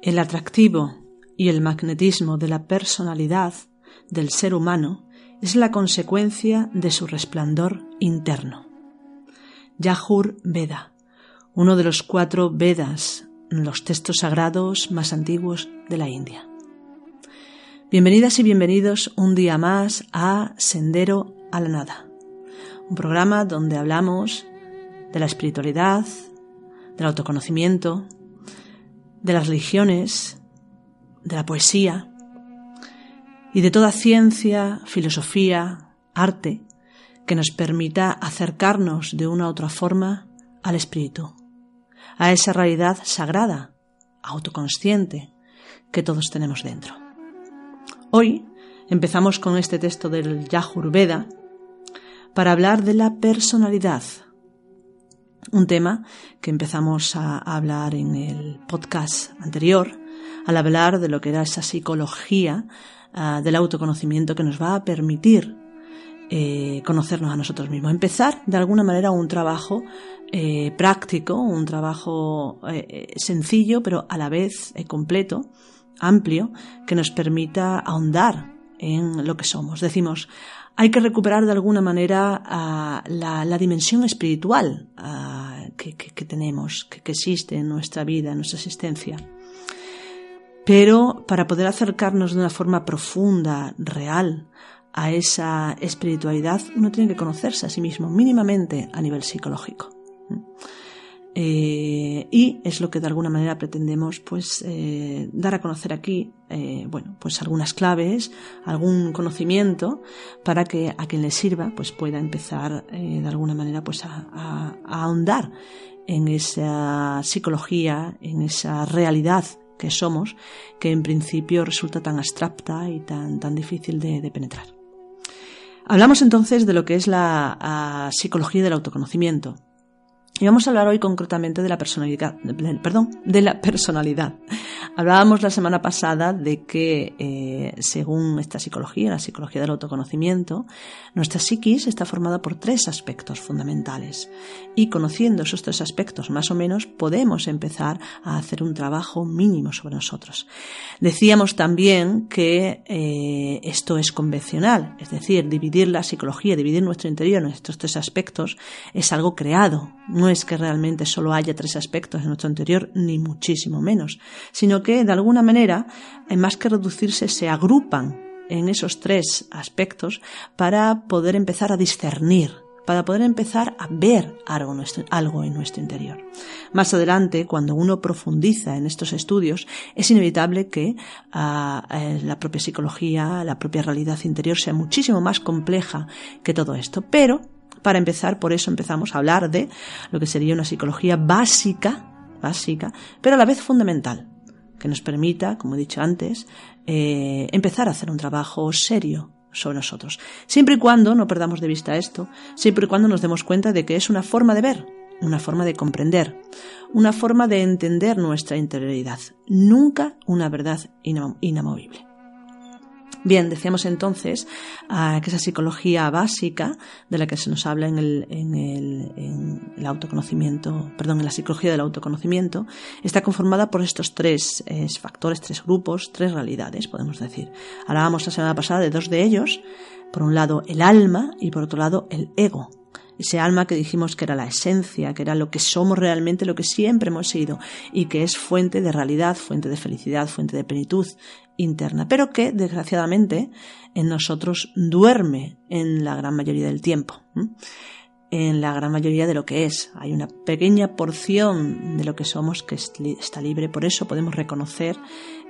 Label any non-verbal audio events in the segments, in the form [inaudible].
El atractivo y el magnetismo de la personalidad del ser humano es la consecuencia de su resplandor interno. Yajur Veda, uno de los cuatro Vedas, los textos sagrados más antiguos de la India. Bienvenidas y bienvenidos un día más a Sendero a la Nada, un programa donde hablamos de la espiritualidad, del autoconocimiento, de las religiones, de la poesía y de toda ciencia, filosofía, arte que nos permita acercarnos de una u otra forma al espíritu, a esa realidad sagrada, autoconsciente que todos tenemos dentro. Hoy empezamos con este texto del Yajurveda para hablar de la personalidad, un tema que empezamos a hablar en el podcast anterior, al hablar de lo que era esa psicología ah, del autoconocimiento que nos va a permitir eh, conocernos a nosotros mismos. Empezar de alguna manera un trabajo eh, práctico, un trabajo eh, sencillo, pero a la vez completo, amplio, que nos permita ahondar en lo que somos. Decimos, hay que recuperar de alguna manera ah, la, dimensión espiritual ah, que, tenemos, que, existe en nuestra vida, en nuestra existencia. Pero para poder acercarnos de una forma profunda, real, a esa espiritualidad, uno tiene que conocerse a sí mismo mínimamente a nivel psicológico. Eh, y es lo que de alguna manera pretendemos pues eh, dar a conocer aquí eh, bueno pues algunas claves algún conocimiento para que a quien le sirva pues pueda empezar de alguna manera pues a, ahondar en esa psicología en esa realidad que somos que en principio resulta tan abstracta y tan tan difícil de, penetrar. Hablamos entonces de lo que es la psicología del autoconocimiento y vamos a hablar hoy concretamente de la personalidad, perdón, de la personalidad. Hablábamos la semana pasada de que, eh, según esta psicología, la psicología del autoconocimiento, nuestra psiquis está formada por tres aspectos fundamentales. Y conociendo esos tres aspectos más o menos, podemos empezar a hacer un trabajo mínimo sobre nosotros. Decíamos también que eh, esto es convencional, es decir, dividir la psicología, dividir nuestro interior en estos tres aspectos, es algo creado, es que realmente solo haya tres aspectos en nuestro interior, ni muchísimo menos, sino que de alguna manera, más que reducirse, se agrupan en esos tres aspectos para poder empezar a discernir, para poder empezar a ver algo, en nuestro interior. Más adelante, cuando uno profundiza en estos estudios, es inevitable que ah, eh, la propia psicología, la propia realidad interior sea muchísimo más compleja que todo esto. Pero para empezar, por eso empezamos a hablar de lo que sería una psicología básica, básica, pero a la vez fundamental, que nos permita, como he dicho antes, eh, empezar a hacer un trabajo serio sobre nosotros. Siempre y cuando no perdamos de vista esto, siempre y cuando nos demos cuenta de que es una forma de ver, una forma de comprender, una forma de entender nuestra interioridad, nunca una verdad inamovible. Bien, decíamos entonces ah, que esa psicología básica de la que se nos habla en el, en el, autoconocimiento, perdón, en la psicología del autoconocimiento, está conformada por estos tres factores, tres grupos, tres realidades, podemos decir. Hablábamos la semana pasada de dos de ellos, por un lado el alma y por otro lado el ego ese alma que dijimos que era la esencia, que era lo que somos realmente, lo que siempre hemos sido y que es fuente de realidad, fuente de felicidad, fuente de plenitud interna, pero que desgraciadamente en nosotros duerme en la gran mayoría del tiempo. En la gran mayoría de lo que es. Hay una pequeña porción de lo que somos que está libre, por eso podemos reconocer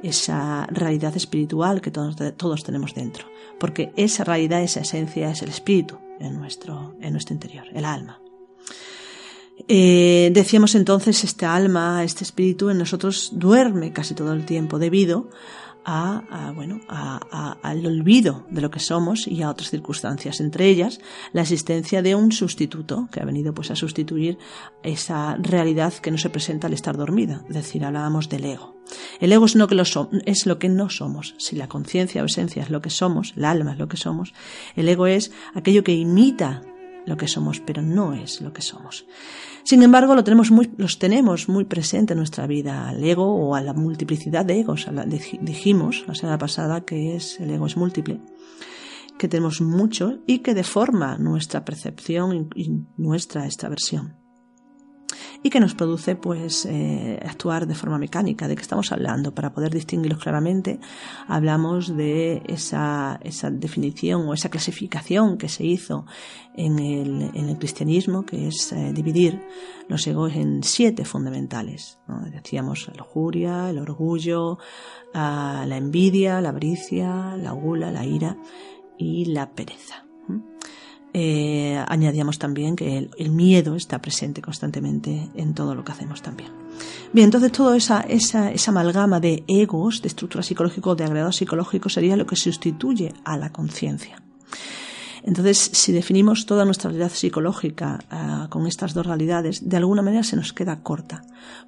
esa realidad espiritual que todos, todos tenemos dentro, porque esa realidad, esa esencia es el espíritu, en nuestro, en nuestro interior, el alma. Eh, decíamos entonces, este alma, este espíritu en nosotros duerme casi todo el tiempo debido a, bueno, al olvido de lo que somos y a otras circunstancias, entre ellas la existencia de un sustituto que ha venido pues a sustituir esa realidad que no se presenta al estar dormida, es decir, hablábamos del ego. El ego es, lo que lo es lo que no somos. Si la conciencia o esencia es lo que somos, el alma es lo que somos, el ego es aquello que imita lo que somos, pero no es lo que somos. Sin embargo, lo tenemos muy, los tenemos muy presente en nuestra vida, al ego o a la multiplicidad de egos. dijimos la semana pasada que es, el ego es múltiple, que tenemos mucho y que deforma nuestra percepción y nuestra extraversión y que nos produce pues eh, actuar de forma mecánica. ¿De qué estamos hablando? Para poder distinguirlos claramente, hablamos de esa, esa definición o esa clasificación que se hizo en el, en el cristianismo, que es eh, dividir los egos en siete fundamentales. Decíamos la lujuria, el orgullo, ah, la envidia, la avaricia, la gula, la ira y la pereza. Eh, añadíamos también que el, miedo está presente constantemente en todo lo que hacemos también. Bien, entonces toda esa, amalgama de egos, de estructura psicológica, de agregados psicológicos, sería lo que sustituye a la conciencia. Entonces, si definimos toda nuestra realidad psicológica ah, con estas dos realidades, de alguna manera se nos queda corta.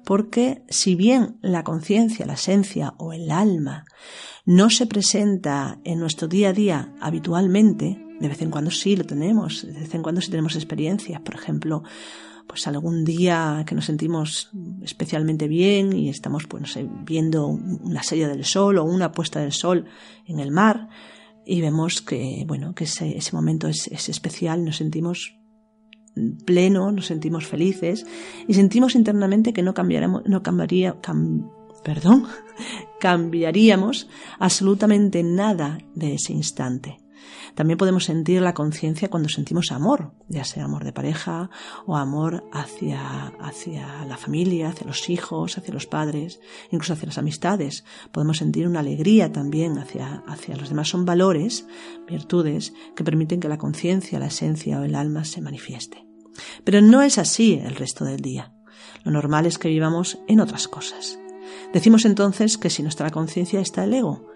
Porque si bien la conciencia, la esencia o el alma no se presenta en nuestro día a día habitualmente, de vez en cuando sí lo tenemos, de vez en cuando sí tenemos experiencias, por ejemplo, pues algún día que nos sentimos especialmente bien y estamos pues, viendo una serie del sol o una puesta del sol en el mar y vemos que bueno que ese, momento es, especial, nos sentimos pleno, nos sentimos felices y sentimos internamente que no cambiaremos, no cambiaría, perdón, [laughs] cambiaríamos absolutamente nada de ese instante. También podemos sentir la conciencia cuando sentimos amor, ya sea amor de pareja o amor hacia, hacia la familia, hacia los hijos, hacia los padres, incluso hacia las amistades. Podemos sentir una alegría también hacia, hacia los demás. Son valores, virtudes, que permiten que la conciencia, la esencia o el alma se manifieste. Pero no es así el resto del día. Lo normal es que vivamos en otras cosas. Decimos entonces que si nuestra conciencia está el ego.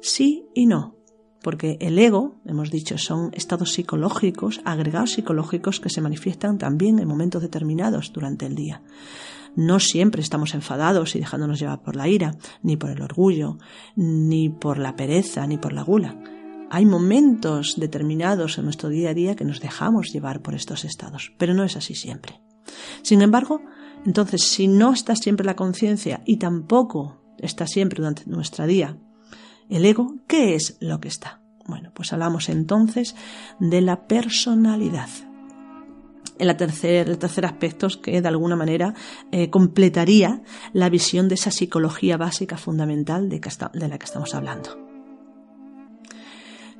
Sí y no porque el ego, hemos dicho, son estados psicológicos, agregados psicológicos que se manifiestan también en momentos determinados durante el día. No siempre estamos enfadados y dejándonos llevar por la ira, ni por el orgullo, ni por la pereza, ni por la gula. Hay momentos determinados en nuestro día a día que nos dejamos llevar por estos estados, pero no es así siempre. Sin embargo, entonces, si no está siempre la conciencia y tampoco está siempre durante nuestro día el ego, ¿qué es lo que está? Bueno, pues hablamos entonces de la personalidad. El tercer, aspecto es que de alguna manera eh, completaría la visión de esa psicología básica fundamental de, de la que estamos hablando.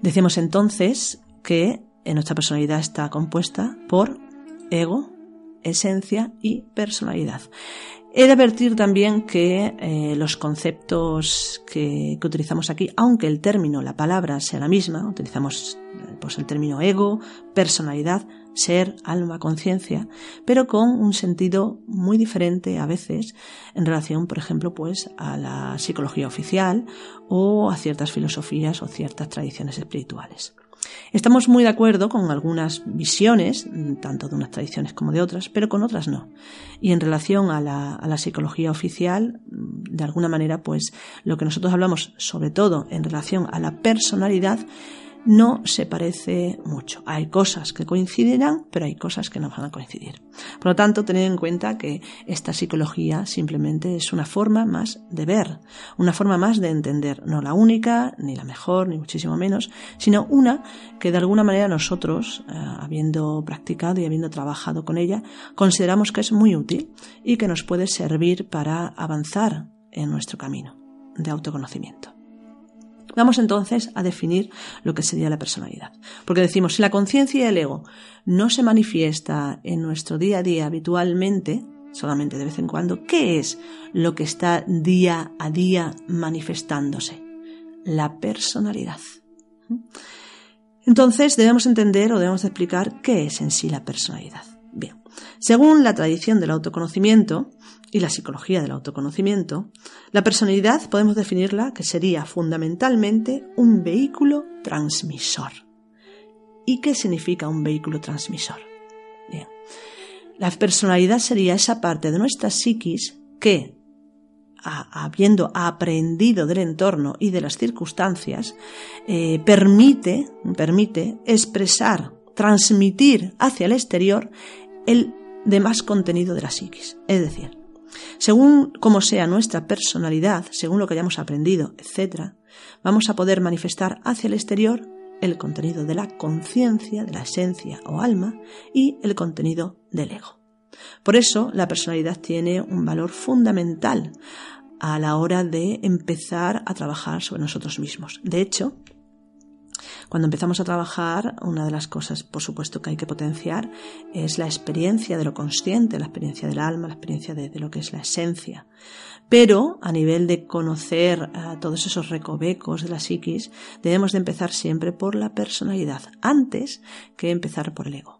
Decimos entonces que nuestra personalidad está compuesta por ego, esencia y personalidad. He de advertir también que eh, los conceptos que, utilizamos aquí, aunque el término, la palabra sea la misma, utilizamos pues, el término ego, personalidad, ser, alma, conciencia, pero con un sentido muy diferente a veces en relación, por ejemplo, pues a la psicología oficial o a ciertas filosofías o ciertas tradiciones espirituales. Estamos muy de acuerdo con algunas visiones, tanto de unas tradiciones como de otras, pero con otras no. Y en relación a la, a la psicología oficial, de alguna manera, pues lo que nosotros hablamos, sobre todo en relación a la personalidad, no se parece mucho. Hay cosas que coincidirán, pero hay cosas que no van a coincidir. Por lo tanto, tened en cuenta que esta psicología simplemente es una forma más de ver, una forma más de entender, no la única, ni la mejor, ni muchísimo menos, sino una que de alguna manera nosotros, eh, habiendo practicado y habiendo trabajado con ella, consideramos que es muy útil y que nos puede servir para avanzar en nuestro camino de autoconocimiento. Vamos entonces a definir lo que sería la personalidad. Porque decimos, si la conciencia y el ego no se manifiesta en nuestro día a día habitualmente, solamente de vez en cuando, ¿qué es lo que está día a día manifestándose? La personalidad. Entonces debemos entender o debemos explicar qué es en sí la personalidad. Bien, según la tradición del autoconocimiento, y la psicología del autoconocimiento, la personalidad podemos definirla que sería fundamentalmente un vehículo transmisor. ¿Y qué significa un vehículo transmisor? Bien. La personalidad sería esa parte de nuestra psiquis que, habiendo aprendido del entorno y de las circunstancias, eh, permite, permite expresar transmitir hacia el exterior el demás contenido de la psiquis. Es decir, según cómo sea nuestra personalidad, según lo que hayamos aprendido, etc., vamos a poder manifestar hacia el exterior el contenido de la conciencia, de la esencia o alma y el contenido del ego. Por eso la personalidad tiene un valor fundamental a la hora de empezar a trabajar sobre nosotros mismos. De hecho, cuando empezamos a trabajar, una de las cosas, por supuesto, que hay que potenciar es la experiencia de lo consciente, la experiencia del alma, la experiencia de, lo que es la esencia. Pero a nivel de conocer todos esos recovecos de la psiquis, debemos de empezar siempre por la personalidad, antes que empezar por el ego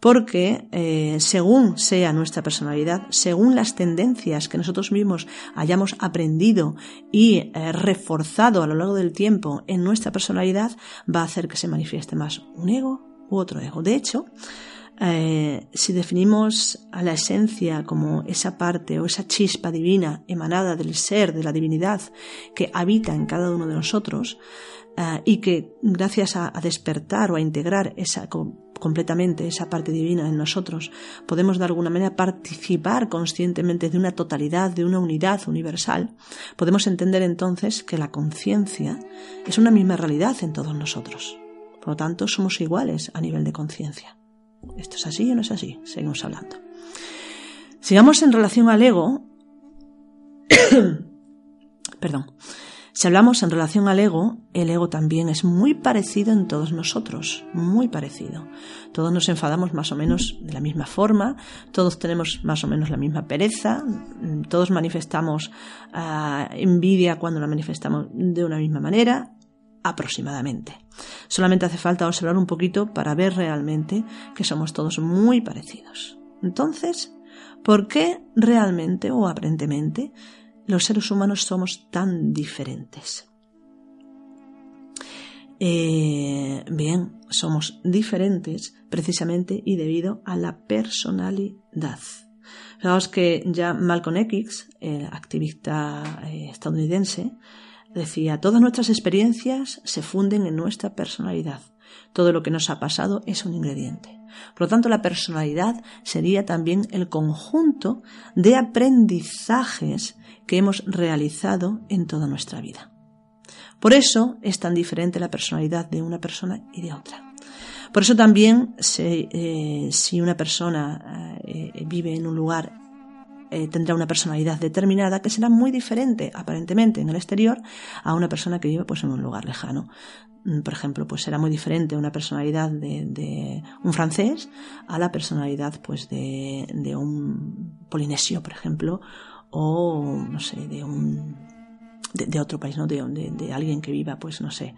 porque eh, según sea nuestra personalidad, según las tendencias que nosotros mismos hayamos aprendido y eh, reforzado a lo largo del tiempo en nuestra personalidad, va a hacer que se manifieste más un ego u otro ego. De hecho, eh, si definimos a la esencia como esa parte o esa chispa divina emanada del ser, de la divinidad que habita en cada uno de nosotros, y que gracias a, despertar o a integrar esa, completamente esa parte divina en nosotros, podemos de alguna manera participar conscientemente de una totalidad, de una unidad universal, podemos entender entonces que la conciencia es una misma realidad en todos nosotros. Por lo tanto, somos iguales a nivel de conciencia. ¿Esto es así o no es así? Seguimos hablando. Sigamos en relación al ego. [coughs] Perdón. Si hablamos en relación al ego, el ego también es muy parecido en todos nosotros, muy parecido. Todos nos enfadamos más o menos de la misma forma, todos tenemos más o menos la misma pereza, todos manifestamos ah, envidia cuando la manifestamos de una misma manera, aproximadamente. Solamente hace falta observar un poquito para ver realmente que somos todos muy parecidos. Entonces, ¿por qué realmente o aparentemente los seres humanos somos tan diferentes. Eh, bien, somos diferentes precisamente y debido a la personalidad. Fijaos que ya Malcolm X, el activista eh, estadounidense, decía, todas nuestras experiencias se funden en nuestra personalidad. Todo lo que nos ha pasado es un ingrediente. Por lo tanto, la personalidad sería también el conjunto de aprendizajes que hemos realizado en toda nuestra vida. Por eso es tan diferente la personalidad de una persona y de otra. Por eso también eh, si una persona eh, vive en un lugar eh, tendrá una personalidad determinada que será muy diferente aparentemente en el exterior a una persona que vive pues en un lugar lejano. Mm, por ejemplo, pues será muy diferente una personalidad de, un francés a la personalidad pues de, de un polinesio, por ejemplo, o no sé, de un de, otro país, ¿no? De, de, alguien que viva, pues no sé,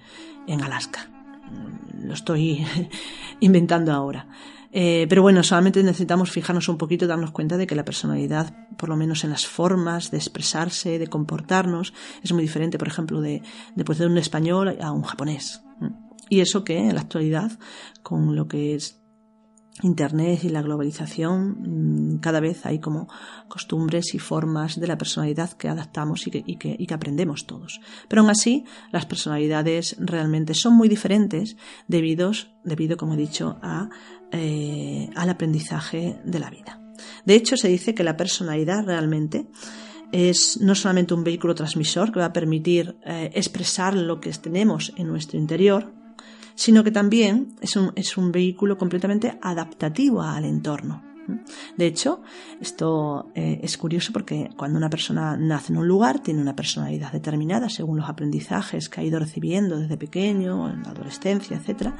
en Alaska. Mm, lo estoy [laughs] inventando ahora. Eh, pero bueno, solamente necesitamos fijarnos un poquito darnos cuenta de que la personalidad, por lo menos en las formas de expresarse, de comportarnos, es muy diferente, por ejemplo, de, de, de un español a un japonés. Y eso que en la actualidad, con lo que es Internet y la globalización, mm, cada vez hay como costumbres y formas de la personalidad que adaptamos y que, aprendemos todos. Pero aún así, las personalidades realmente son muy diferentes debido, debido como he dicho, a, eh, al aprendizaje de la vida. De hecho, se dice que la personalidad realmente es no solamente un vehículo transmisor que va a permitir eh, expresar lo que tenemos en nuestro interior, sino que también es un, es un vehículo completamente adaptativo al entorno. De hecho, esto eh, es curioso porque cuando una persona nace en un lugar tiene una personalidad determinada según los aprendizajes que ha ido recibiendo desde pequeño, en la adolescencia, etc.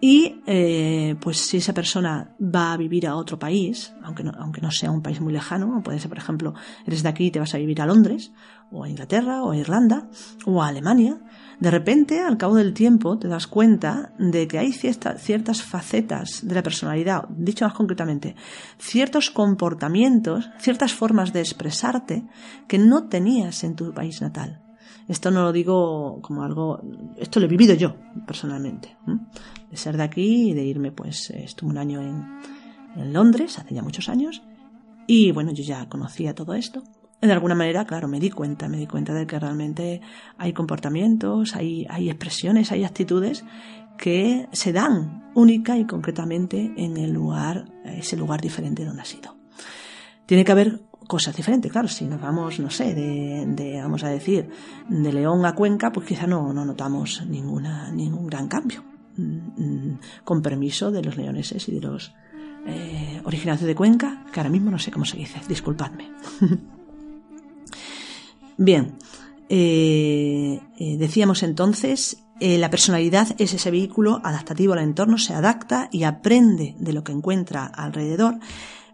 Y eh, pues si esa persona va a vivir a otro país, aunque no, aunque no sea un país muy lejano, puede ser, por ejemplo, eres de aquí y te vas a vivir a Londres, o a Inglaterra, o a Irlanda, o a Alemania, de repente, al cabo del tiempo, te das cuenta de que hay ciertas facetas de la personalidad, dicho más concretamente, ciertos comportamientos, ciertas formas de expresarte que no tenías en tu país natal. Esto no lo digo como algo, esto lo he vivido yo personalmente, de ser de aquí y de irme, pues estuve un año en, en Londres, hace ya muchos años, y bueno, yo ya conocía todo esto de alguna manera, claro, me di cuenta, me di cuenta de que realmente hay comportamientos, hay, hay expresiones, hay actitudes que se dan única y concretamente en el lugar, ese lugar diferente donde ha sido. Tiene que haber cosas diferentes, claro, si nos vamos, no sé, de, vamos a decir, de León a Cuenca, pues quizá no, no notamos ninguna, ningún gran cambio. Mm, mm, con permiso de los leoneses y de los eh, originarios de Cuenca, que ahora mismo no sé cómo se dice, disculpadme. [laughs] Bien, eh, eh, decíamos entonces, la personalidad es ese vehículo adaptativo al entorno, se adapta y aprende de lo que encuentra alrededor,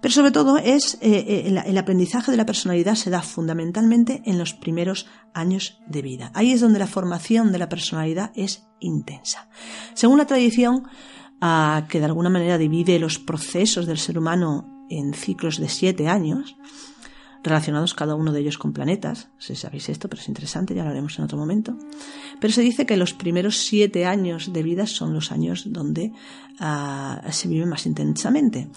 pero sobre todo es el, aprendizaje de la personalidad se da fundamentalmente en los primeros años de vida. Ahí es donde la formación de la personalidad es intensa. Según la tradición, que de alguna manera divide los procesos del ser humano en ciclos de siete años, relacionados cada uno de ellos con planetas. Si sabéis esto, pero es interesante, ya lo haremos en otro momento. Pero se dice que los primeros siete años de vida son los años donde ah, se vive más intensamente.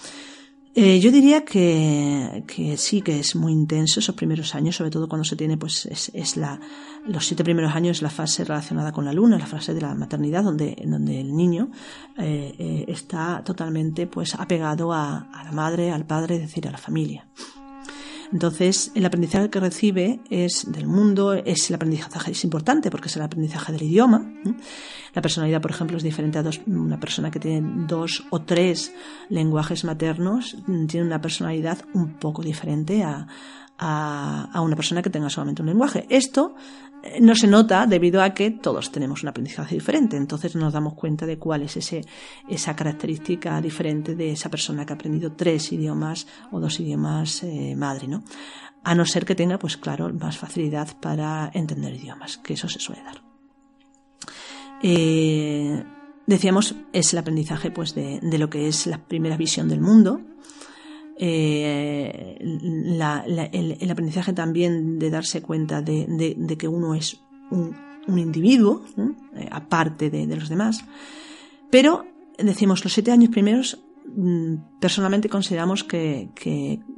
Eh, yo diría que, que, sí, que es muy intenso esos primeros años, sobre todo cuando se tiene, pues, es, la, los siete primeros años la fase relacionada con la luna, la fase de la maternidad, donde, donde el niño eh, eh, está totalmente, pues, apegado a la madre, al padre, es decir, a la familia. Entonces, el aprendizaje que recibe es del mundo, es el aprendizaje es importante porque es el aprendizaje del idioma. La personalidad, por ejemplo, es diferente a dos, una persona que tiene dos o tres lenguajes maternos, tiene una personalidad un poco diferente a, a, una persona que tenga solamente un lenguaje. Esto eh, no se nota debido a que todos tenemos un aprendizaje diferente, entonces nos damos cuenta de cuál es ese, esa característica diferente de esa persona que ha aprendido tres idiomas o dos idiomas eh, madre, ¿no? A no ser que tenga, pues claro, más facilidad para entender idiomas, que eso se suele dar. Eh, decíamos, es el aprendizaje pues de, de lo que es la primera visión del mundo, eh, el, aprendizaje también de darse cuenta de, que uno es un, individuo, eh, aparte de, los demás. Pero, decimos, los siete años primeros Mm, personalmente consideramos que,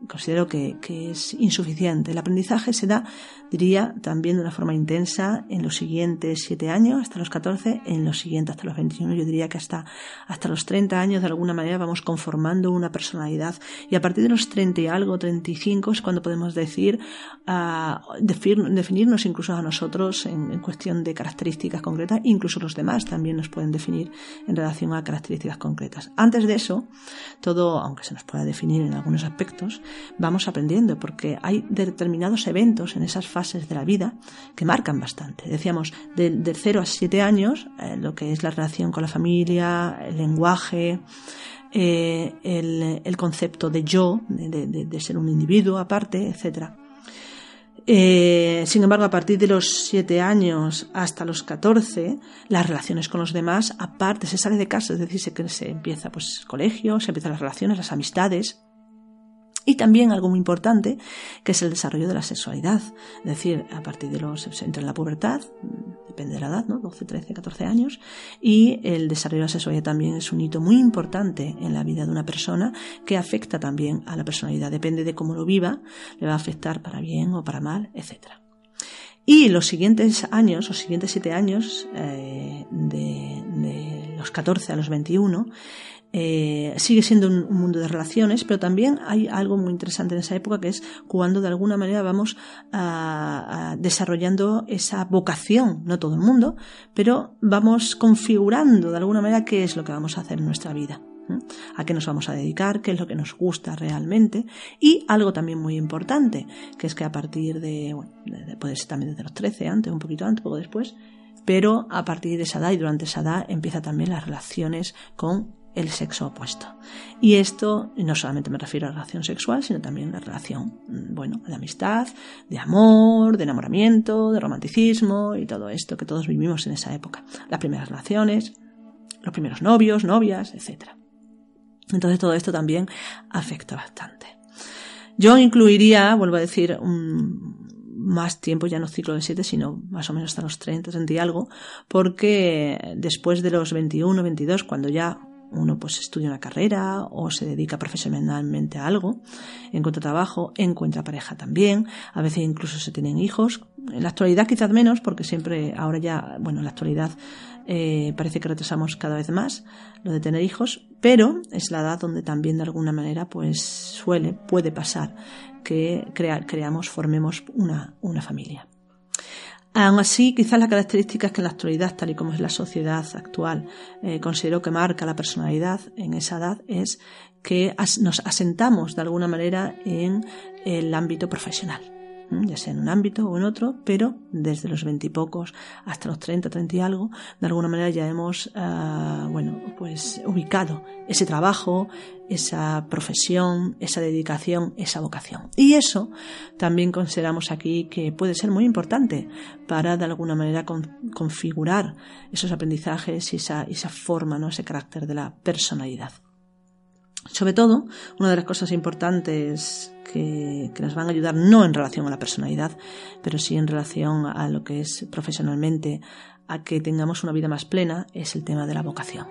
considero que, es insuficiente. El aprendizaje se da, diría, también de una forma intensa en los siguientes siete años, hasta los 14, en los siguientes hasta los 21. Yo diría que hasta, hasta los 30 años, de alguna manera, vamos conformando una personalidad. Y a partir de los 30 y algo, 35, es cuando podemos decir, uh, definirnos incluso a nosotros en, en cuestión de características concretas, incluso los demás también nos pueden definir en relación a características concretas. Antes de eso, todo, aunque se nos pueda definir en algunos aspectos, vamos aprendiendo porque hay determinados eventos en esas fases de la vida que marcan bastante. Decíamos, de, 0 a 7 años, eh, lo que es la relación con la familia, el lenguaje, eh, el, concepto de yo, de, de ser un individuo aparte, etcétera eh, sin embargo, a partir de los 7 años hasta los 14, las relaciones con los demás, aparte, se sale de casa, es decir, se, se empieza pues colegio, se empiezan las relaciones, las amistades, y también algo muy importante, que es el desarrollo de la sexualidad. Es decir, a partir de los, se entra en la pubertad, depende de la edad, ¿no? 12, 13, 14 años, y el desarrollo de la sexualidad también es un hito muy importante en la vida de una persona que afecta también a la personalidad. Depende de cómo lo viva, le va a afectar para bien o para mal, etc. Y los siguientes años, los siguientes siete años, eh, de, de los 14 a los 21, eh, sigue siendo un, mundo de relaciones, pero también hay algo muy interesante en esa época que es cuando de alguna manera vamos desarrollando esa vocación, no todo el mundo, pero vamos configurando de alguna manera qué es lo que vamos a hacer en nuestra vida a qué nos vamos a dedicar, qué es lo que nos gusta realmente. Y algo también muy importante, que es que a partir de, bueno, puede ser también desde los 13, antes, un poquito antes, poco después, pero a partir de esa edad y durante esa edad empieza también las relaciones con el sexo opuesto. Y esto no solamente me refiero a la relación sexual, sino también a la relación, mm, bueno, de amistad, de amor, de enamoramiento, de romanticismo y todo esto que todos vivimos en esa época. Las primeras relaciones, los primeros novios, novias, etc. Entonces todo esto también afecta bastante. Yo incluiría, vuelvo a decir, más tiempo, ya no ciclo de 7, sino más o menos hasta los 30, 30 y algo, porque después de los 21, 22, cuando ya Uno pues estudia una carrera o se dedica profesionalmente a algo, encuentra trabajo, encuentra pareja también, a veces incluso se tienen hijos. En la actualidad quizás menos, porque siempre ahora ya, bueno, en la actualidad eh, parece que retrasamos cada vez más lo de tener hijos, pero es la edad donde también de alguna manera pues suele, puede pasar que creamos, formemos una, una familia. Aún así, quizás las características que en la actualidad, tal y como es la sociedad actual, eh, considero que marca la personalidad en esa edad es que nos asentamos de alguna manera en el ámbito profesional ya sea en un ámbito o en otro, pero desde los veintipocos hasta los treinta, treinta y algo, de alguna manera ya hemos, ah, bueno, pues ubicado ese trabajo, esa profesión, esa dedicación, esa vocación. Y eso también consideramos aquí que puede ser muy importante para de alguna manera configurar esos aprendizajes y esa, esa forma, ¿no? ese carácter de la personalidad. Sobre todo, una de las cosas importantes que, nos van a ayudar no en relación a la personalidad, pero sí en relación a lo que es profesionalmente, a que tengamos una vida más plena, es el tema de la vocación.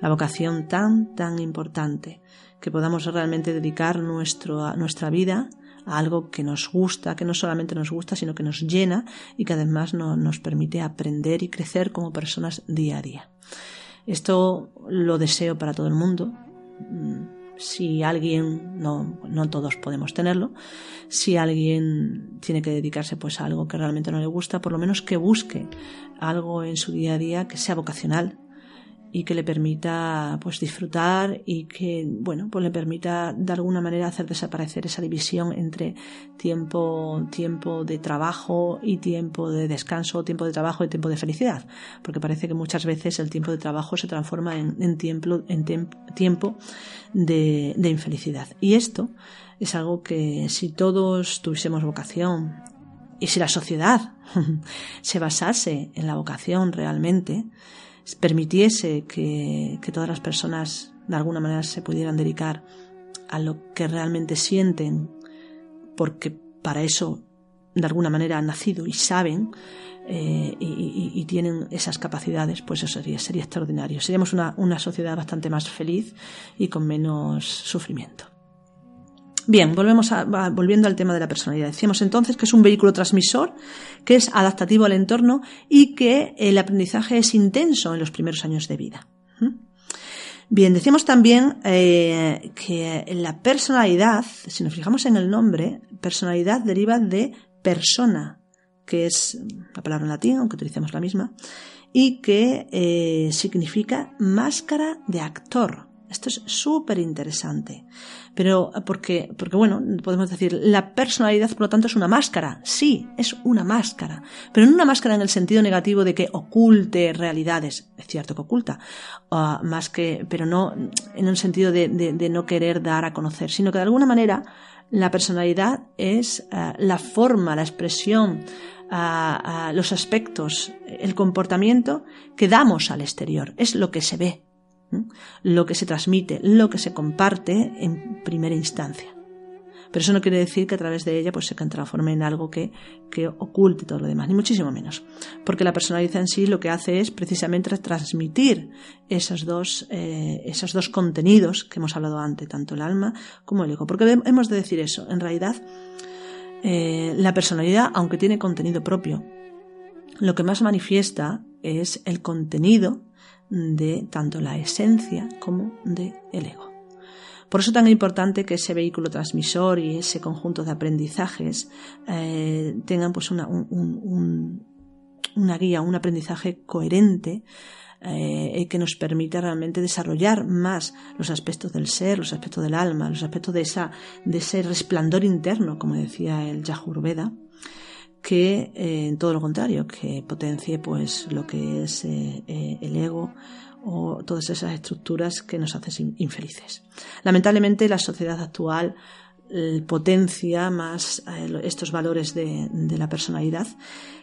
La vocación tan, tan importante, que podamos realmente dedicar nuestro, nuestra vida a algo que nos gusta, que no solamente nos gusta, sino que nos llena y que además nos permite aprender y crecer como personas día a día. Esto lo deseo para todo el mundo, si alguien, no, no todos podemos tenerlo, si alguien tiene que dedicarse pues a algo que realmente no le gusta, por lo menos que busque algo en su día a día que sea vocacional, y que le permita pues disfrutar y que bueno pues le permita de alguna manera hacer desaparecer esa división entre tiempo tiempo de trabajo y tiempo de descanso tiempo de trabajo y tiempo de felicidad. Porque parece que muchas veces el tiempo de trabajo se transforma en, tiempo en tiempo de, de infelicidad. Y esto es algo que si todos tuviésemos vocación y si la sociedad [laughs] se basase en la vocación realmente permitiese que, todas las personas de alguna manera se pudieran dedicar a lo que realmente sienten, porque para eso de alguna manera han nacido y saben eh, y, tienen esas capacidades, pues eso sería, sería extraordinario. Seríamos una, una sociedad bastante más feliz y con menos sufrimiento. Bien, volvemos a, volviendo al tema de la personalidad. Decíamos entonces que es un vehículo transmisor, que es adaptativo al entorno y que el aprendizaje es intenso en los primeros años de vida. ¿Mm? Bien, decíamos también eh, que la personalidad, si nos fijamos en el nombre, personalidad deriva de persona, que es la palabra en latín, aunque utilicemos la misma, y que eh, significa máscara de actor. Esto es súper interesante. Pero, porque, porque bueno, podemos decir, la personalidad, por lo tanto, es una máscara. Sí, es una máscara. Pero no una máscara en el sentido negativo de que oculte realidades. Es cierto que oculta. Ah, más que, pero no en un sentido de, no querer dar a conocer, sino que de alguna manera la personalidad es ah, la forma, la expresión, ah, los aspectos, el comportamiento que damos al exterior. Es lo que se ve lo que se transmite, lo que se comparte en primera instancia. Pero eso no quiere decir que a través de ella pues, se transforme en algo que, que oculte todo lo demás, ni muchísimo menos. Porque la personalidad en sí lo que hace es precisamente transmitir esos dos, eh, esos dos contenidos que hemos hablado antes, tanto el alma como el ego. Porque hemos de decir eso, en realidad eh, la personalidad, aunque tiene contenido propio, lo que más manifiesta es el contenido de tanto la esencia como de el ego. Por eso es tan importante que ese vehículo transmisor y ese conjunto de aprendizajes eh, tengan pues una, una guía, un aprendizaje coherente eh, que nos permita realmente desarrollar más los aspectos del ser, los aspectos del alma, los aspectos de, esa, de ese resplandor interno, como decía el Yajurveda, que eh, todo lo contrario, que potencie pues lo que es eh, eh, el ego o todas esas estructuras que nos hacen infelices. Lamentablemente la sociedad actual potencia más estos valores de, de, la personalidad,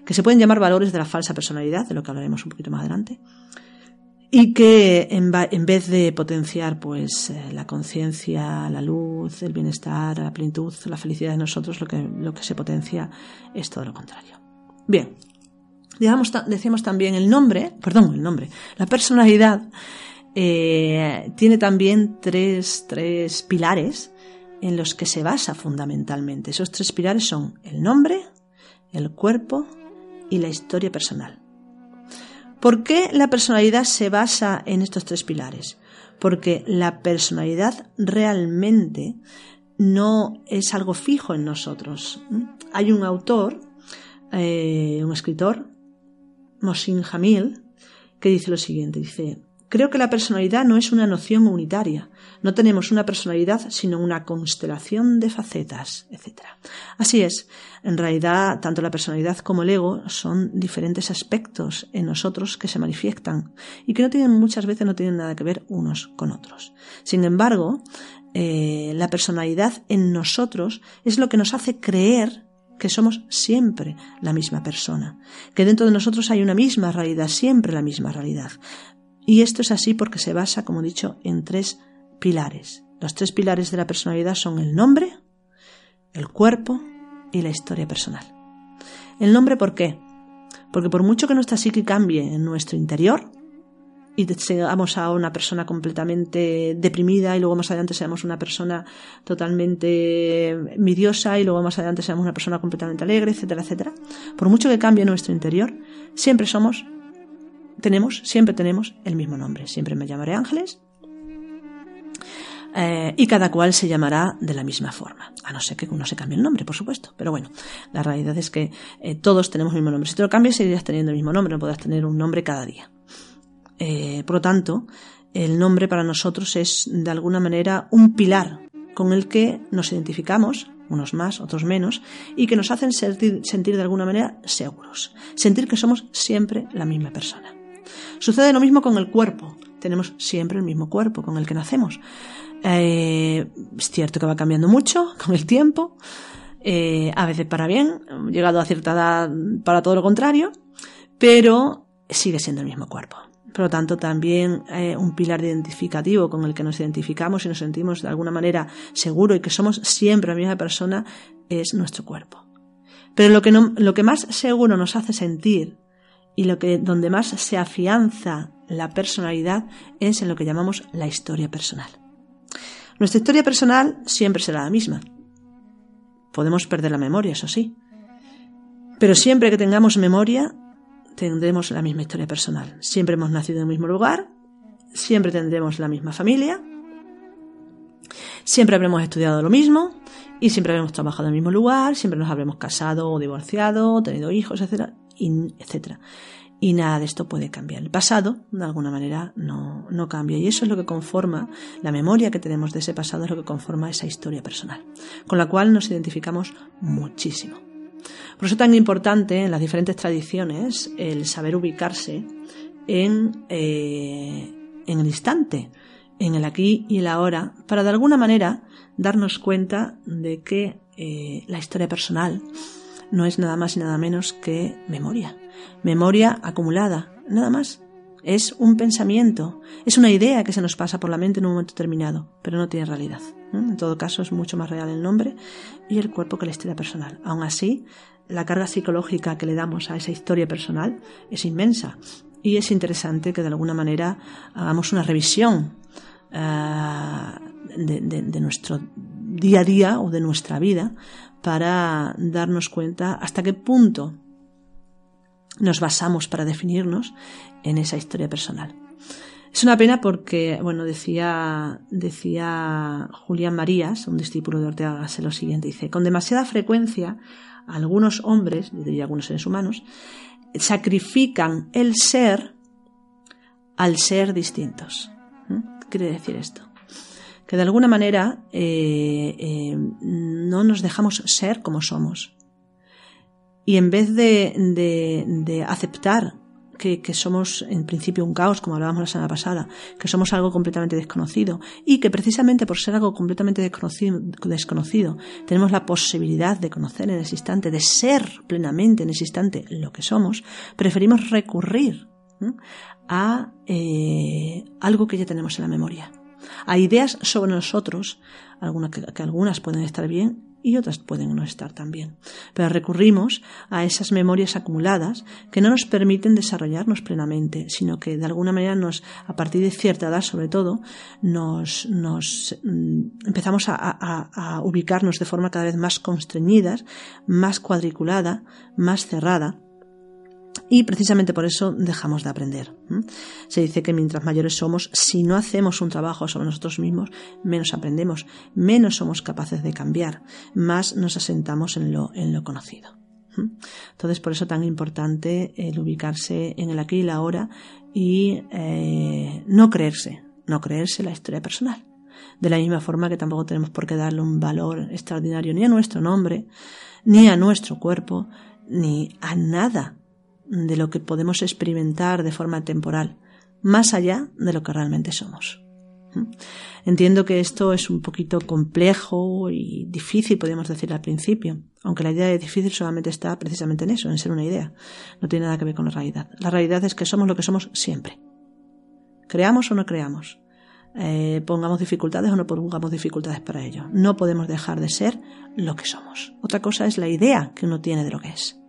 que se pueden llamar valores de la falsa personalidad, de lo que hablaremos un poquito más adelante, y que en, vez de potenciar pues eh, la conciencia, la luz, el bienestar, la plenitud, la felicidad de nosotros, lo que, lo que se potencia es todo lo contrario. Bien, decíamos también el nombre, perdón, el nombre, la personalidad eh, tiene también tres, tres pilares en los que se basa fundamentalmente. Esos tres pilares son el nombre, el cuerpo y la historia personal. ¿Por qué la personalidad se basa en estos tres pilares? Porque la personalidad realmente no es algo fijo en nosotros. Hay un autor, eh, un escritor, Mosin Jamil, que dice lo siguiente, dice, Creo que la personalidad no es una noción unitaria. No tenemos una personalidad, sino una constelación de facetas, etc. Así es, en realidad, tanto la personalidad como el ego son diferentes aspectos en nosotros que se manifiestan y que no tienen muchas veces no tienen nada que ver unos con otros. Sin embargo, eh, la personalidad en nosotros es lo que nos hace creer que somos siempre la misma persona, que dentro de nosotros hay una misma realidad, siempre la misma realidad. Y esto es así porque se basa, como he dicho, en tres pilares. Los tres pilares de la personalidad son el nombre, el cuerpo y la historia personal. El nombre, ¿por qué? Porque por mucho que nuestra psique cambie en nuestro interior y seamos a una persona completamente deprimida y luego más adelante seamos una persona totalmente envidiosa y luego más adelante seamos una persona completamente alegre, etcétera, etcétera, por mucho que cambie nuestro interior, siempre somos tenemos, siempre tenemos el mismo nombre. Siempre me llamaré Ángeles. Eh, y cada cual se llamará de la misma forma, a no ser que uno se cambie el nombre, por supuesto. Pero bueno, la realidad es que eh, todos tenemos el mismo nombre. Si te lo cambias, seguirías teniendo el mismo nombre, no podrás tener un nombre cada día. Eh, por lo tanto, el nombre para nosotros es de alguna manera un pilar con el que nos identificamos, unos más, otros menos, y que nos hacen sentir de alguna manera seguros, sentir que somos siempre la misma persona. Sucede lo mismo con el cuerpo. Tenemos siempre el mismo cuerpo con el que nacemos. Eh, es cierto que va cambiando mucho [laughs] con el tiempo, eh, a veces para bien, llegado a cierta edad para todo lo contrario, pero sigue siendo el mismo cuerpo. Por lo tanto, también eh, un pilar identificativo con el que nos identificamos y nos sentimos de alguna manera seguro y que somos siempre la misma persona es nuestro cuerpo. Pero lo que, lo que más seguro nos hace sentir y lo que donde más se afianza la personalidad es en lo que llamamos la historia personal. Nuestra historia personal siempre será la misma. Podemos perder la memoria, eso sí. Pero siempre que tengamos memoria, tendremos la misma historia personal. Siempre hemos nacido en el mismo lugar, siempre tendremos la misma familia, siempre habremos estudiado lo mismo y siempre habremos trabajado en el mismo lugar, siempre nos habremos casado o divorciado, tenido hijos, etc etcétera. Y nada de esto puede cambiar. El pasado, de alguna manera, no, no cambia. Y eso es lo que conforma, la memoria que tenemos de ese pasado es lo que conforma esa historia personal, con la cual nos identificamos muchísimo. Por eso es tan importante en las diferentes tradiciones el saber ubicarse en, eh, en el instante, en el aquí y el ahora, para de alguna manera darnos cuenta de que eh, la historia personal no es nada más y nada menos que memoria. Memoria acumulada, nada más. Es un pensamiento, es una idea que se nos pasa por la mente en un momento determinado, pero no tiene realidad. En todo caso, es mucho más real el nombre y el cuerpo que la historia personal. Aún así, la carga psicológica que le damos a esa historia personal es inmensa y es interesante que de alguna manera hagamos una revisión ah, de, nuestro día a día o de nuestra vida para darnos cuenta hasta qué punto nos basamos para definirnos en esa historia personal. Es una pena porque, bueno, decía, decía Julián Marías, un discípulo de Ortega Gasset, lo siguiente, dice, con demasiada frecuencia algunos hombres, diría algunos seres humanos, sacrifican el ser al ser distintos. ¿Qué quiere decir esto? Que de alguna manera eh, eh, no nos dejamos ser como somos. Y en vez de, aceptar que, somos en principio un caos, como hablábamos la semana pasada, que somos algo completamente desconocido y que precisamente por ser algo completamente desconocido, desconocido tenemos la posibilidad de conocer en ese instante, de ser plenamente en ese instante lo que somos, preferimos recurrir a eh, algo que ya tenemos en la memoria a ideas sobre nosotros, algunas que, algunas pueden estar bien y otras pueden no estar también. Pero recurrimos a esas memorias acumuladas que no nos permiten desarrollarnos plenamente, sino que de alguna manera nos, a partir de cierta edad sobre todo, nos, nos mm, empezamos a, a ubicarnos de forma cada vez más constreñidas, más cuadriculada, más cerrada, y precisamente por eso dejamos de aprender. Se dice que mientras mayores somos, si no hacemos un trabajo sobre nosotros mismos, menos aprendemos, menos somos capaces de cambiar, más nos asentamos en lo, conocido. Entonces, por eso tan importante el ubicarse en el aquí y la ahora y eh, no creerse, no creerse la historia personal. De la misma forma que tampoco tenemos por qué darle un valor extraordinario ni a nuestro nombre, ni a nuestro cuerpo, ni a nada de lo que podemos experimentar de forma temporal, más allá de lo que realmente somos. ¿Mm? Entiendo que esto es un poquito complejo y difícil, podríamos decir al principio, aunque la idea de difícil solamente está precisamente en eso, en ser una idea. No tiene nada que ver con la realidad. La realidad es que somos lo que somos siempre. Creamos o no creamos. Eh, pongamos dificultades o no pongamos dificultades para ello. No podemos dejar de ser lo que somos. Otra cosa es la idea que uno tiene de lo que es.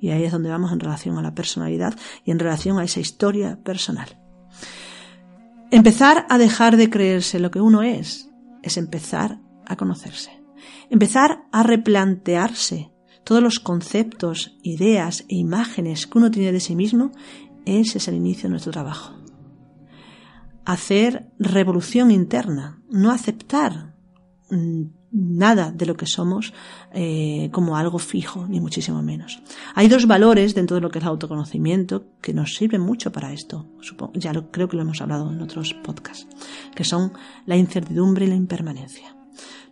Y ahí es donde vamos en relación a la personalidad y en relación a esa historia personal. Empezar a dejar de creerse lo que uno es es empezar a conocerse. Empezar a replantearse todos los conceptos, ideas e imágenes que uno tiene de sí mismo, ese es el inicio de nuestro trabajo. Hacer revolución interna, no aceptar mm, nada de lo que somos eh, como algo fijo, ni muchísimo menos. Hay dos valores dentro de lo que es el autoconocimiento que nos sirven mucho para esto. ya lo, creo que lo hemos hablado en otros podcasts, que son la incertidumbre y la impermanencia.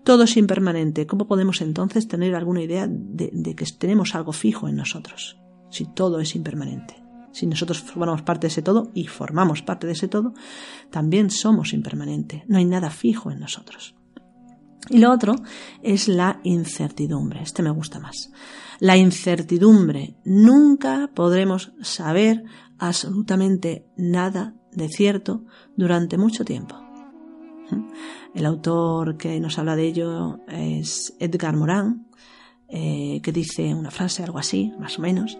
Todo es impermanente. ¿Cómo podemos entonces tener alguna idea de, de que tenemos algo fijo en nosotros? Si todo es impermanente. Si nosotros formamos parte de ese todo y formamos parte de ese todo, también somos impermanente. No hay nada fijo en nosotros. Y lo otro es la incertidumbre. Este me gusta más. La incertidumbre. Nunca podremos saber absolutamente nada de cierto durante mucho tiempo. El autor que nos habla de ello es Edgar Morin, eh, que dice una frase, algo así, más o menos.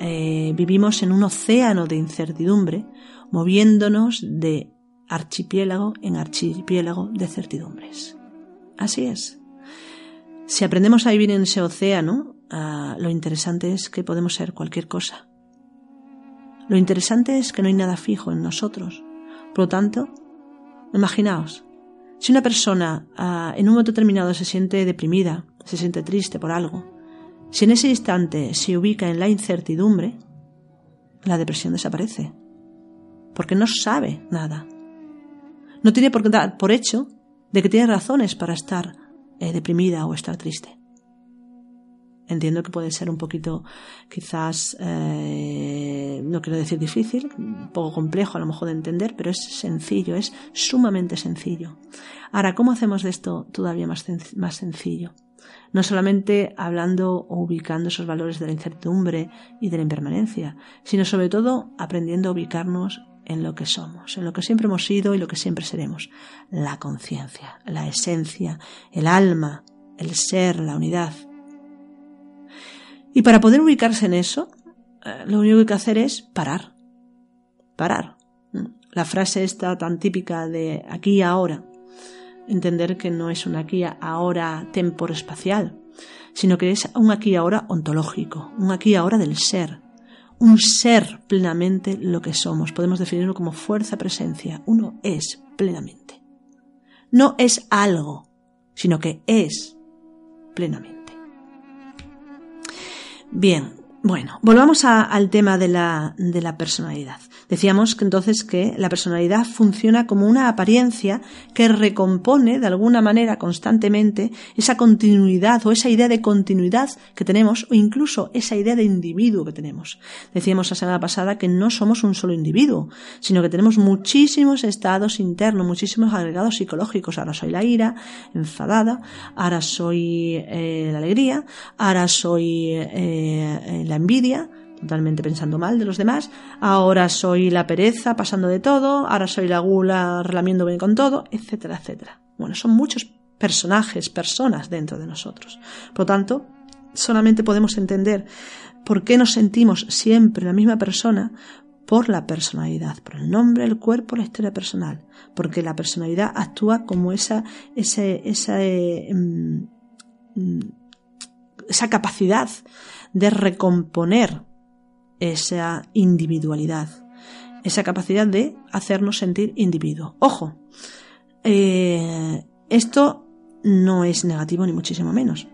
Eh, vivimos en un océano de incertidumbre, moviéndonos de archipiélago en archipiélago de certidumbres. Así es. Si aprendemos a vivir en ese océano, ah, lo interesante es que podemos ser cualquier cosa. Lo interesante es que no hay nada fijo en nosotros. Por lo tanto, imaginaos, si una persona ah, en un momento determinado se siente deprimida, se siente triste por algo, si en ese instante se ubica en la incertidumbre, la depresión desaparece, porque no sabe nada. No tiene por qué dar por hecho de que tiene razones para estar eh, deprimida o estar triste. Entiendo que puede ser un poquito, quizás, eh, no quiero decir difícil, un poco complejo a lo mejor de entender, pero es sencillo, es sumamente sencillo. Ahora, ¿cómo hacemos de esto todavía más, más sencillo? No solamente hablando o ubicando esos valores de la incertidumbre y de la impermanencia, sino sobre todo aprendiendo a ubicarnos en lo que somos, en lo que siempre hemos sido y lo que siempre seremos. La conciencia, la esencia, el alma, el ser, la unidad. Y para poder ubicarse en eso, eh, lo único que hay que hacer es parar. Parar. La frase está tan típica de aquí y ahora. Entender que no es un aquí ahora espacial, sino que es un aquí y ahora ontológico, un aquí y ahora del ser, un ser plenamente lo que somos. Podemos definirlo como fuerza presencia. Uno es plenamente. No es algo, sino que es plenamente. Bien, bueno, volvamos al tema de la, de la personalidad. Decíamos que entonces que la personalidad funciona como una apariencia que recompone de alguna manera constantemente esa continuidad o esa idea de continuidad que tenemos o incluso esa idea de individuo que tenemos. Decíamos la semana pasada que no somos un solo individuo, sino que tenemos muchísimos estados internos, muchísimos agregados psicológicos. Ahora soy la ira, enfadada, ahora soy eh, la alegría, ahora soy eh, la envidia, totalmente pensando mal de los demás, ahora soy la pereza pasando de todo, ahora soy la gula relamiéndome con todo, etcétera, etcétera. Bueno, son muchos personajes, personas dentro de nosotros. Por lo tanto, solamente podemos entender por qué nos sentimos siempre la misma persona por la personalidad, por el nombre, el cuerpo, la historia personal, porque la personalidad actúa como esa, esa, esa, eh, mm, mm, esa capacidad de recomponer esa individualidad, esa capacidad de hacernos sentir individuo. Ojo, eh, esto no es negativo ni muchísimo menos.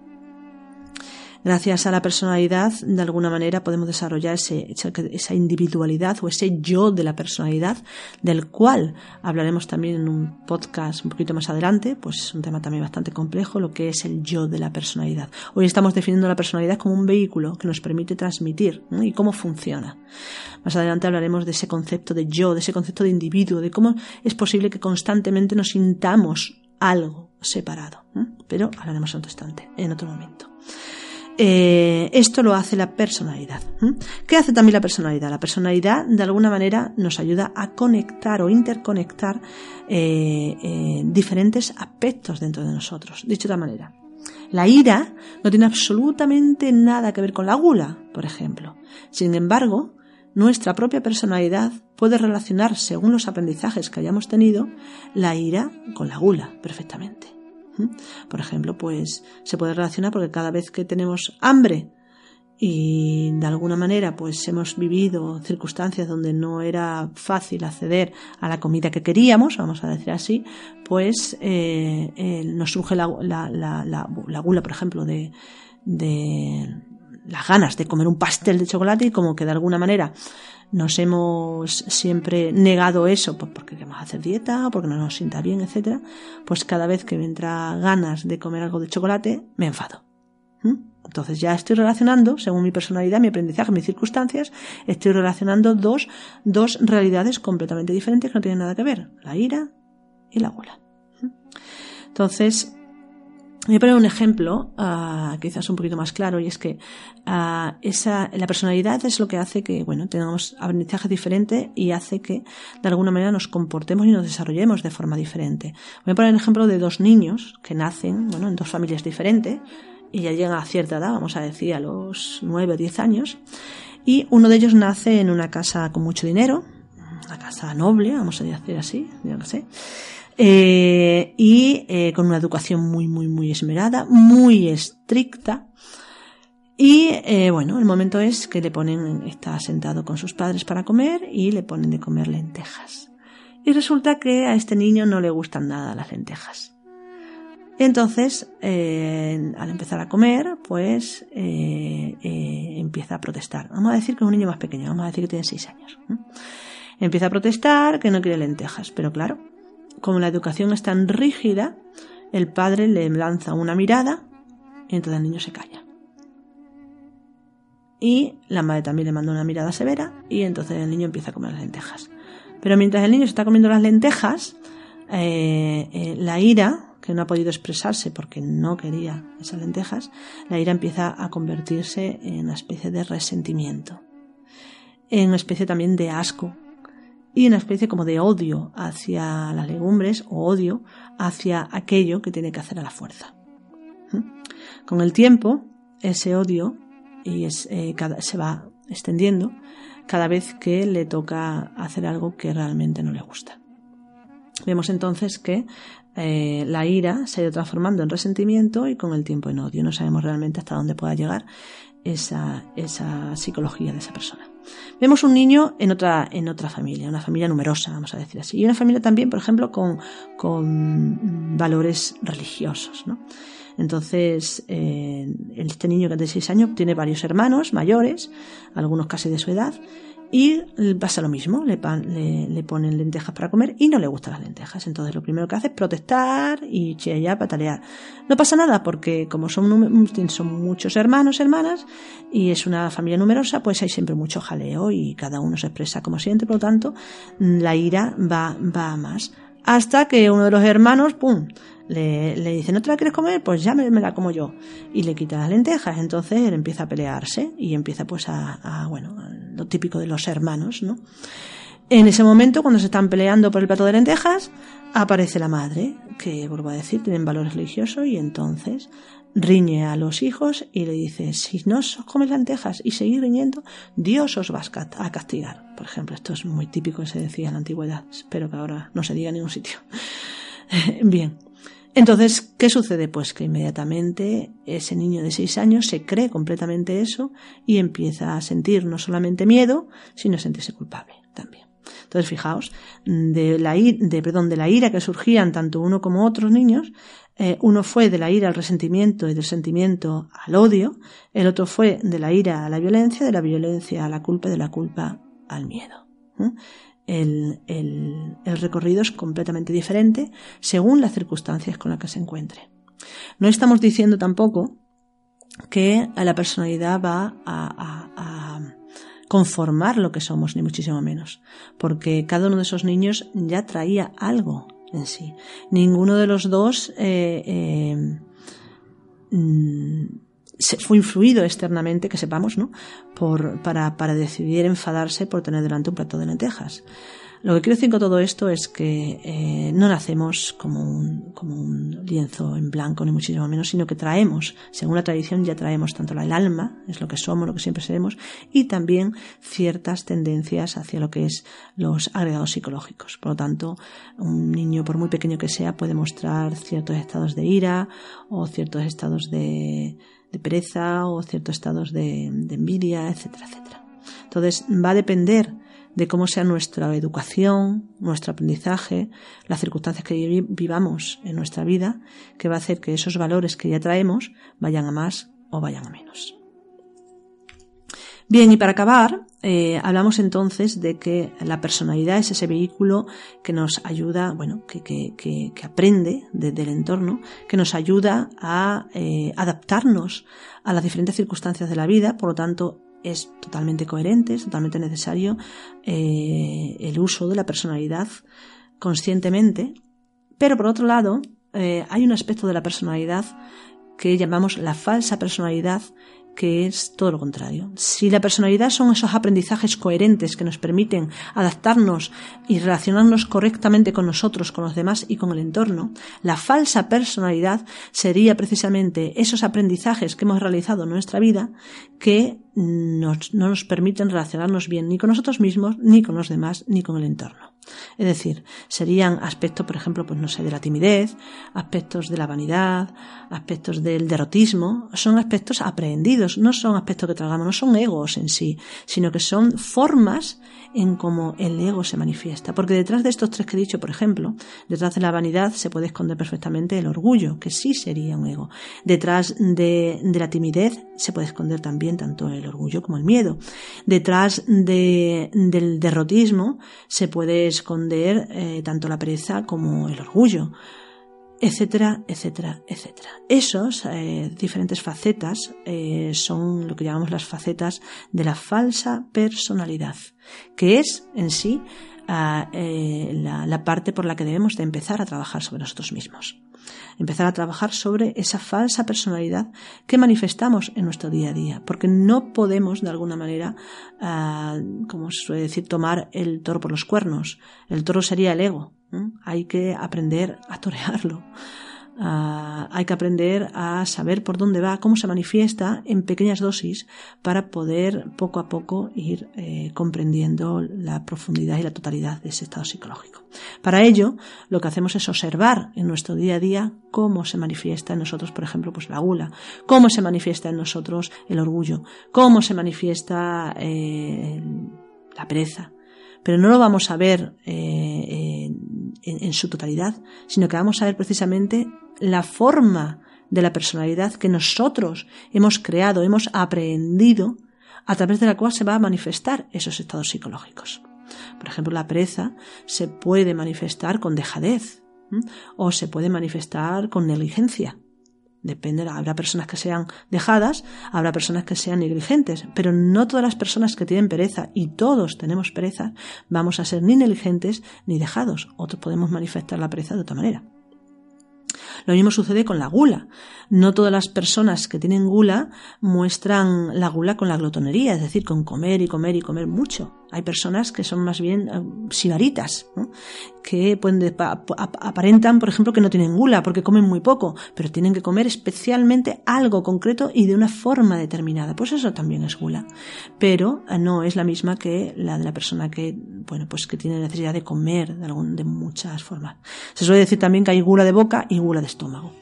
Gracias a la personalidad, de alguna manera podemos desarrollar esa individualidad o ese yo de la personalidad, del cual hablaremos también en un podcast un poquito más adelante, pues es un tema también bastante complejo, lo que es el yo de la personalidad. Hoy estamos definiendo la personalidad como un vehículo que nos permite transmitir y cómo funciona. Más adelante hablaremos de ese concepto de yo, de ese concepto de individuo, de cómo es posible que constantemente nos sintamos algo separado. Pero hablaremos en otro instante, en otro momento. Eh, esto lo hace la personalidad. ¿Qué hace también la personalidad? La personalidad de alguna manera nos ayuda a conectar o interconectar eh, eh, diferentes aspectos dentro de nosotros. Dicho de otra manera, la ira no tiene absolutamente nada que ver con la gula, por ejemplo. Sin embargo, nuestra propia personalidad puede relacionar, según los aprendizajes que hayamos tenido, la ira con la gula perfectamente. Por ejemplo, pues se puede relacionar porque cada vez que tenemos hambre y de alguna manera pues hemos vivido circunstancias donde no era fácil acceder a la comida que queríamos, vamos a decir así, pues eh, eh, nos surge la, gula, por ejemplo, de las ganas de comer un pastel de chocolate y como que de alguna manera nos hemos siempre negado eso pues porque queremos hacer dieta, porque no nos sienta bien, etcétera, pues cada vez que me entra ganas de comer algo de chocolate, me enfado. Entonces ya estoy relacionando, según mi personalidad, mi aprendizaje, mis circunstancias, estoy relacionando dos, dos realidades completamente diferentes que no tienen nada que ver, la ira y la gula. Entonces, Voy a poner un ejemplo, uh, quizás un poquito más claro, y es que uh, esa, la personalidad es lo que hace que, bueno, tengamos aprendizaje diferente y hace que, de alguna manera, nos comportemos y nos desarrollemos de forma diferente. Voy a poner el ejemplo de dos niños que nacen, bueno, en dos familias diferentes y ya llegan a cierta edad, vamos a decir, a los nueve o diez años, y uno de ellos nace en una casa con mucho dinero, una casa noble, vamos a decir así, yo no sé, eh, y eh, con una educación muy, muy, muy esmerada, muy estricta. Y eh, bueno, el momento es que le ponen, está sentado con sus padres para comer y le ponen de comer lentejas. Y resulta que a este niño no le gustan nada las lentejas. Entonces, al empezar a comer, pues empieza a protestar. Vamos a decir que es un niño más pequeño, vamos a decir que tiene seis años. Empieza a protestar que no quiere lentejas, pero claro, como la educación es tan rígida, el padre le lanza una mirada y entonces el niño se calla. Y la madre también le manda una mirada severa y entonces el niño empieza a comer las lentejas. Pero mientras el niño se está comiendo las lentejas, eh, eh, la ira, que no ha podido expresarse porque no quería esas lentejas, la ira empieza a convertirse en una especie de resentimiento, en una especie también de asco y una especie como de odio hacia las legumbres o odio hacia aquello que tiene que hacer a la fuerza. ¿Mm? Con el tiempo, ese odio y es, eh, se va extendiendo cada vez que le toca hacer algo que realmente no le gusta. Vemos entonces que eh, la ira se ha ido transformando en resentimiento y con el tiempo en odio. No sabemos realmente hasta dónde pueda llegar esa, esa psicología de esa persona. Vemos un niño en otra, en otra familia, una familia numerosa, vamos a decir así, y una familia también, por ejemplo, con, con valores religiosos, ¿no? Entonces, eh, este niño que es de 6 años tiene varios hermanos mayores, algunos casi de su edad, y pasa lo mismo, le, le, ponen lentejas para comer y no le gustan las lentejas. Entonces lo primero que hace es protestar y chillar, patalear. No pasa nada porque como son, son muchos hermanos, hermanas y es una familia numerosa, pues hay siempre mucho jaleo y cada uno se expresa como siente, por lo tanto la ira va, va a más. Hasta que uno de los hermanos, ¡pum!, le, le dice, ¿no te la quieres comer? Pues ya me, la como yo. Y le quita las lentejas. Entonces él empieza a pelearse y empieza pues a, a bueno, lo típico de los hermanos, ¿no? En ese momento, cuando se están peleando por el plato de lentejas, aparece la madre, que vuelvo a decir, tienen valor religioso, y entonces riñe a los hijos y le dice, si no os comes lentejas y seguís riñendo, Dios os va a castigar. Por ejemplo, esto es muy típico, se decía en la antigüedad, espero que ahora no se diga en ningún sitio. [laughs] Bien, entonces, ¿qué sucede? Pues que inmediatamente ese niño de seis años se cree completamente eso y empieza a sentir no solamente miedo, sino a sentirse culpable también. Entonces, fijaos, de la, de, perdón, de la ira que surgían tanto uno como otros niños, eh, uno fue de la ira al resentimiento y del sentimiento al odio, el otro fue de la ira a la violencia, de la violencia a la culpa y de la culpa al miedo. El, el, el, recorrido es completamente diferente según las circunstancias con las que se encuentre. No estamos diciendo tampoco que la personalidad va a, a, a conformar lo que somos, ni muchísimo menos, porque cada uno de esos niños ya traía algo en sí. Ninguno de los dos eh, eh, mm, fue influido externamente, que sepamos, ¿no? Para, decidir enfadarse por tener delante un plato de lentejas. Lo que quiero decir con todo esto es que eh, no nacemos como un, como un lienzo en blanco, ni muchísimo menos, sino que traemos, según la tradición, ya traemos tanto el alma, es lo que somos, lo que siempre seremos, y también ciertas tendencias hacia lo que es los agregados psicológicos. Por lo tanto, un niño, por muy pequeño que sea, puede mostrar ciertos estados de ira o ciertos estados de pereza o ciertos estados de, de envidia, etcétera, etcétera. Entonces, va a depender de cómo sea nuestra educación, nuestro aprendizaje, las circunstancias que vivamos en nuestra vida, que va a hacer que esos valores que ya traemos vayan a más o vayan a menos. Bien, y para acabar, eh, hablamos entonces de que la personalidad es ese vehículo que nos ayuda, bueno, que, que, que, aprende desde el entorno, que nos ayuda a eh, adaptarnos a las diferentes circunstancias de la vida, por lo tanto, es totalmente coherente, es totalmente necesario eh, el uso de la personalidad conscientemente, pero por otro lado hay un aspecto de la personalidad que llamamos la falsa personalidad que es todo lo contrario. Si la personalidad son esos aprendizajes coherentes que nos permiten adaptarnos y relacionarnos correctamente con nosotros, con los demás y con el entorno, la falsa personalidad sería precisamente esos aprendizajes que hemos realizado en nuestra vida que no nos permiten relacionarnos bien ni con nosotros mismos, ni con los demás, ni con el entorno. Es decir, serían aspectos, por ejemplo, pues no sé, de la timidez, aspectos de la vanidad, aspectos del derrotismo, son aspectos aprendidos, no son aspectos que tragamos, no son egos en sí, sino que son formas en cómo el ego se manifiesta. Porque detrás de estos tres que he dicho, por ejemplo, detrás de la vanidad se puede esconder perfectamente el orgullo, que sí sería un ego. Detrás de, de la timidez se puede esconder también tanto el orgullo como el miedo. Detrás de, del derrotismo se puede esconder eh, tanto la pereza como el orgullo, etcétera, etcétera, etcétera. Esos eh, diferentes facetas eh, son lo que llamamos las facetas de la falsa personalidad, que es en sí ah, la, la parte por la que debemos de empezar a trabajar sobre nosotros mismos empezar a trabajar sobre esa falsa personalidad que manifestamos en nuestro día a día, porque no podemos de alguna manera, uh, como se suele decir, tomar el toro por los cuernos. El toro sería el ego. Hay que aprender a torearlo. Ah, hay que aprender a saber por dónde va, cómo se manifiesta en pequeñas dosis para poder poco a poco ir eh, comprendiendo la profundidad y la totalidad de ese estado psicológico. Para ello, lo que hacemos es observar en nuestro día a día cómo se manifiesta en nosotros, por ejemplo, pues la gula, cómo se manifiesta en nosotros el orgullo, cómo se manifiesta eh, la pereza, pero no lo vamos a ver eh, en, en, su totalidad, sino que vamos a ver precisamente la forma de la personalidad que nosotros hemos creado, hemos aprendido, a través de la cual se va a manifestar esos estados psicológicos. Por ejemplo, la pereza se puede manifestar con dejadez o se puede manifestar con negligencia. Depende, habrá personas que sean dejadas, habrá personas que sean negligentes, pero no todas las personas que tienen pereza, y todos tenemos pereza, vamos a ser ni negligentes ni dejados. Otros podemos manifestar la pereza de otra manera. Lo mismo sucede con la gula. No todas las personas que tienen gula muestran la gula con la glotonería, es decir, con comer y comer y comer mucho. Hay personas que son más bien eh, sibaritas, que pueden aparentan, por ejemplo, que no tienen gula porque comen muy poco, pero tienen que comer especialmente algo concreto y de una forma determinada. Pues eso también es gula, pero eh, no es la misma que la de la persona que, bueno, pues que tiene necesidad de comer de, algún, de muchas formas. Se suele decir también que hay gula de boca y gula de estómago.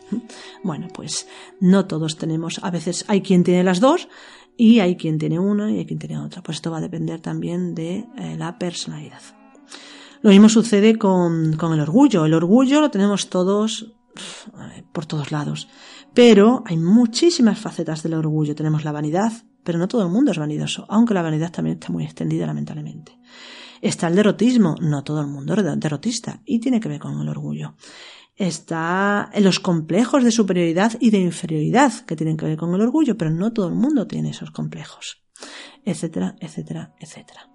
Bueno, pues no todos tenemos, a veces hay quien tiene las dos, y hay quien tiene una y hay quien tiene otra. Pues esto va a depender también de eh, la personalidad. Lo mismo sucede con, con, el orgullo. El orgullo lo tenemos todos eh, por todos lados. Pero hay muchísimas facetas del orgullo. Tenemos la vanidad, pero no todo el mundo es vanidoso, aunque la vanidad también está muy extendida lamentablemente. Está el derrotismo, no todo el mundo es derrotista, y tiene que ver con el orgullo está en los complejos de superioridad y de inferioridad que tienen que ver con el orgullo, pero no todo el mundo tiene esos complejos, etcétera, etcétera, etcétera.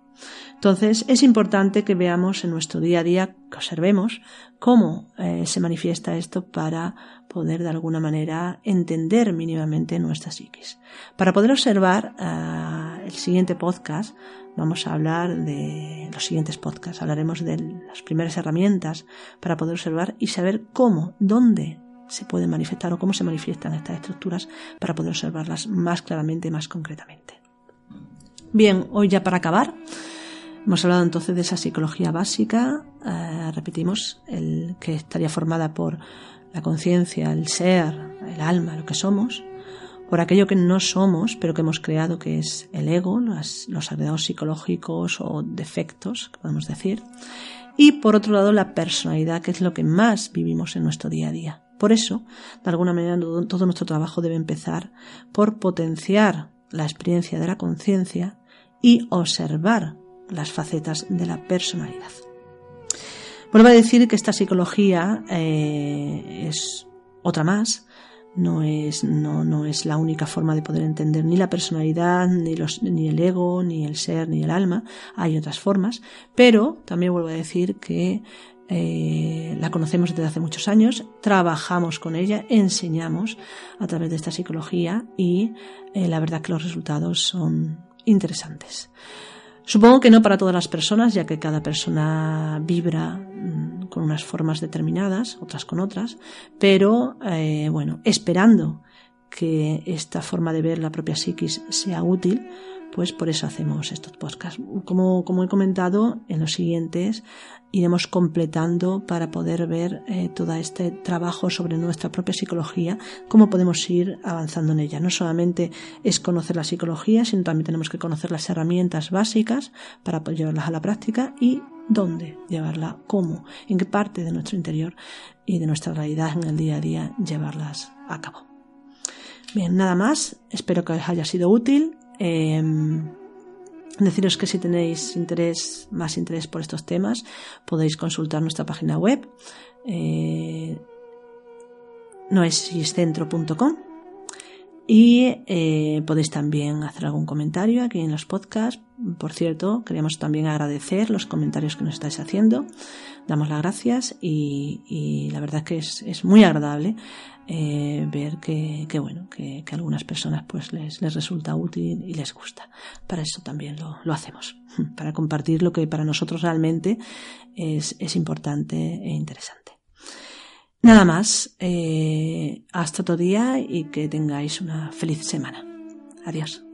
Entonces es importante que veamos en nuestro día a día, que observemos cómo eh, se manifiesta esto para poder de alguna manera entender mínimamente nuestra psiquis. Para poder observar eh, el siguiente podcast vamos a hablar de los siguientes podcasts. Hablaremos de las primeras herramientas para poder observar y saber cómo, dónde se pueden manifestar o cómo se manifiestan estas estructuras para poder observarlas más claramente y más concretamente. Bien, hoy ya para acabar, hemos hablado entonces de esa psicología básica, eh, repetimos, el que estaría formada por la conciencia, el ser, el alma, lo que somos, por aquello que no somos, pero que hemos creado, que es el ego, los, los agregados psicológicos o defectos, podemos decir, y por otro lado la personalidad, que es lo que más vivimos en nuestro día a día. Por eso, de alguna manera, todo nuestro trabajo debe empezar por potenciar la experiencia de la conciencia y observar las facetas de la personalidad. Vuelvo a decir que esta psicología eh, es otra más no es, no, no es la única forma de poder entender ni la personalidad, ni, los, ni el ego, ni el ser, ni el alma. Hay otras formas, pero también vuelvo a decir que eh, la conocemos desde hace muchos años, trabajamos con ella, enseñamos a través de esta psicología y eh, la verdad que los resultados son interesantes. Supongo que no para todas las personas, ya que cada persona vibra mm, con unas formas determinadas, otras con otras, pero eh, bueno, esperando que esta forma de ver la propia psiquis sea útil, pues por eso hacemos estos podcasts. Como, como he comentado, en los siguientes iremos completando para poder ver eh, todo este trabajo sobre nuestra propia psicología, cómo podemos ir avanzando en ella. No solamente es conocer la psicología, sino también tenemos que conocer las herramientas básicas para llevarlas a la práctica y dónde llevarla, cómo, en qué parte de nuestro interior y de nuestra realidad en el día a día llevarlas a cabo. Bien, nada más. Espero que os haya sido útil. Em, deciros que si tenéis interés, más interés por estos temas, podéis consultar nuestra página web, eh, noesiscentro.com y eh, podéis también hacer algún comentario aquí en los podcasts. Por cierto, queríamos también agradecer los comentarios que nos estáis haciendo. Damos las gracias y, la verdad que es, es muy agradable eh, ver que, que bueno, que, que, a algunas personas pues les, les, resulta útil y les gusta. Para eso también lo, lo hacemos, [laughs] para compartir lo que para nosotros realmente es, es importante e interesante. Nada más, eh, hasta otro día y que tengáis una feliz semana. Adiós.